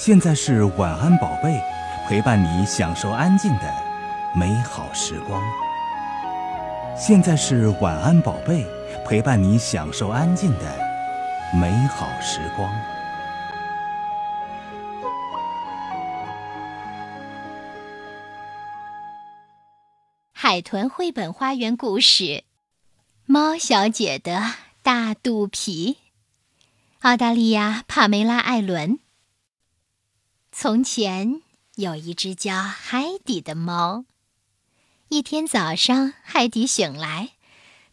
现在是晚安宝贝，陪伴你享受安静的美好时光。现在是晚安宝贝，陪伴你享受安静的美好时光。海豚绘本花园故事，《猫小姐的大肚皮》，澳大利亚帕梅拉·艾伦。从前有一只叫海底的猫。一天早上，海底醒来，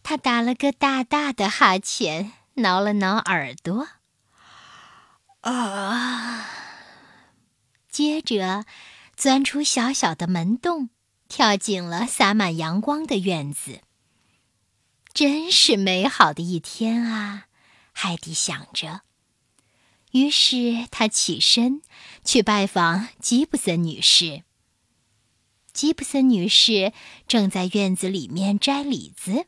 它打了个大大的哈欠，挠了挠耳朵，啊！接着钻出小小的门洞，跳进了洒满阳光的院子。真是美好的一天啊！海底想着。于是他起身去拜访吉普森女士。吉普森女士正在院子里面摘李子。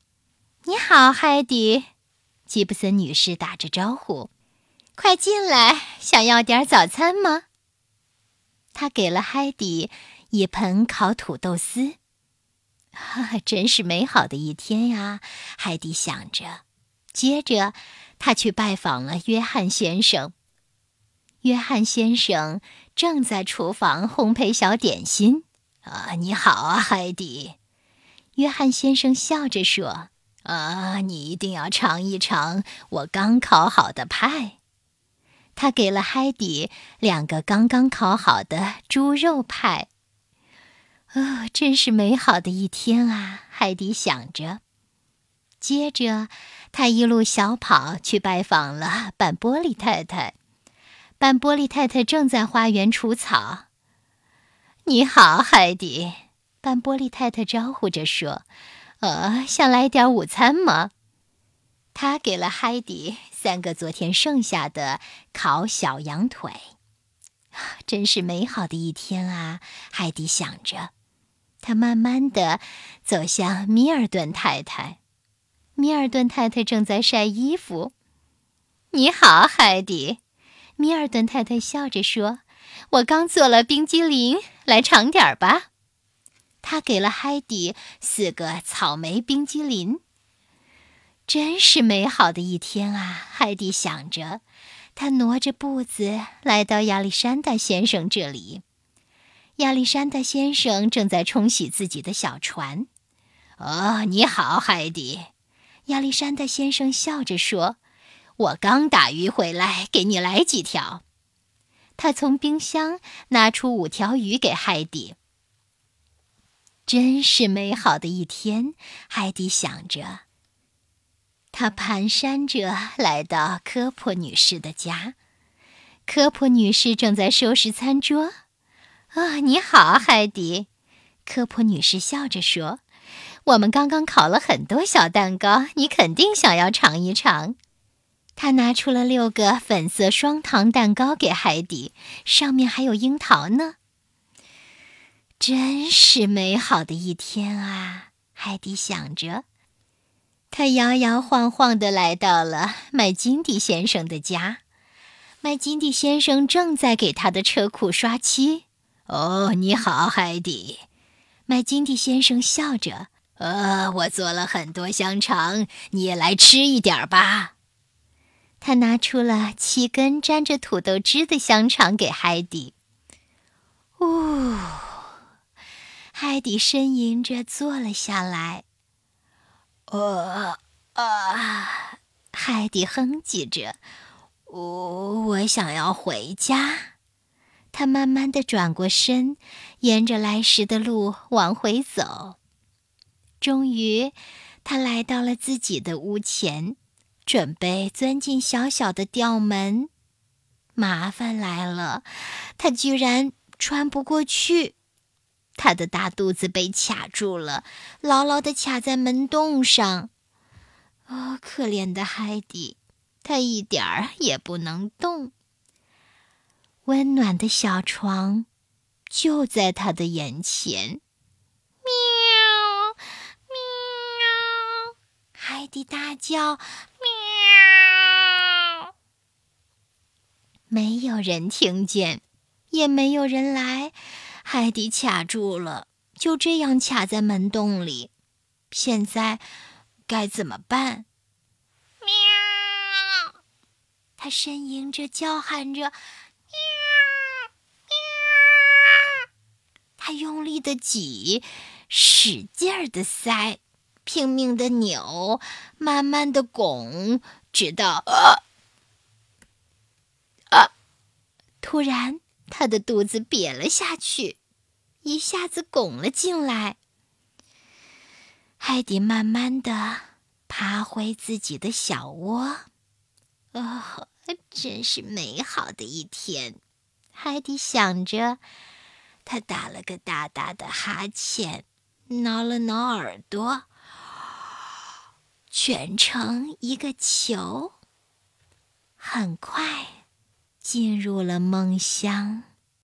“你好，海迪。”吉普森女士打着招呼，“快进来，想要点早餐吗？”她给了海迪一盆烤土豆丝。哈，真是美好的一天呀！海迪想着。接着。他去拜访了约翰先生。约翰先生正在厨房烘焙小点心。啊，你好啊，海蒂。约翰先生笑着说：“啊，你一定要尝一尝我刚烤好的派。”他给了海蒂两个刚刚烤好的猪肉派。哦，真是美好的一天啊！海底想着。接着，他一路小跑去拜访了半玻璃太太。半玻璃太太正在花园除草。“你好，海迪。”半玻璃太太招呼着说，“呃，想来点午餐吗？”他给了海迪三个昨天剩下的烤小羊腿。真是美好的一天啊！海迪想着，他慢慢的走向米尔顿太太。米尔顿太太正在晒衣服。你好，海蒂。米尔顿太太笑着说：“我刚做了冰激凌，来尝点儿吧。”他给了海蒂四个草莓冰激凌。真是美好的一天啊！海蒂想着，他挪着步子来到亚历山大先生这里。亚历山大先生正在冲洗自己的小船。哦，你好，海蒂。亚历山大先生笑着说：“我刚打鱼回来，给你来几条。”他从冰箱拿出五条鱼给海底。真是美好的一天，海底想着。他蹒跚着来到科珀女士的家。科珀女士正在收拾餐桌。“啊，你好，海底。”科珀女士笑着说。我们刚刚烤了很多小蛋糕，你肯定想要尝一尝。他拿出了六个粉色双糖蛋糕给海底，上面还有樱桃呢。真是美好的一天啊！海底想着。他摇摇晃晃地来到了麦金迪先生的家。麦金迪先生正在给他的车库刷漆。哦，你好，海底。麦金迪先生笑着。呃，我做了很多香肠，你也来吃一点吧。他拿出了七根沾着土豆汁的香肠给海底。呜，海底呻吟着坐了下来。呃啊，海底哼唧着。我我想要回家。他慢慢的转过身，沿着来时的路往回走。终于，他来到了自己的屋前，准备钻进小小的吊门。麻烦来了，他居然穿不过去。他的大肚子被卡住了，牢牢地卡在门洞上。哦，可怜的海底，他一点儿也不能动。温暖的小床就在他的眼前。地大叫：“喵！”没有人听见，也没有人来。海蒂卡住了，就这样卡在门洞里。现在该怎么办？喵！他呻吟着，叫喊着，喵喵！他用力的挤，使劲儿的塞，拼命的扭，慢慢的拱，直到啊啊！突然。他的肚子瘪了下去，一下子拱了进来。海迪慢慢的爬回自己的小窝。哦，真是美好的一天！海迪想着，他打了个大大的哈欠，挠了挠耳朵，卷成一个球，很快。进入了梦乡。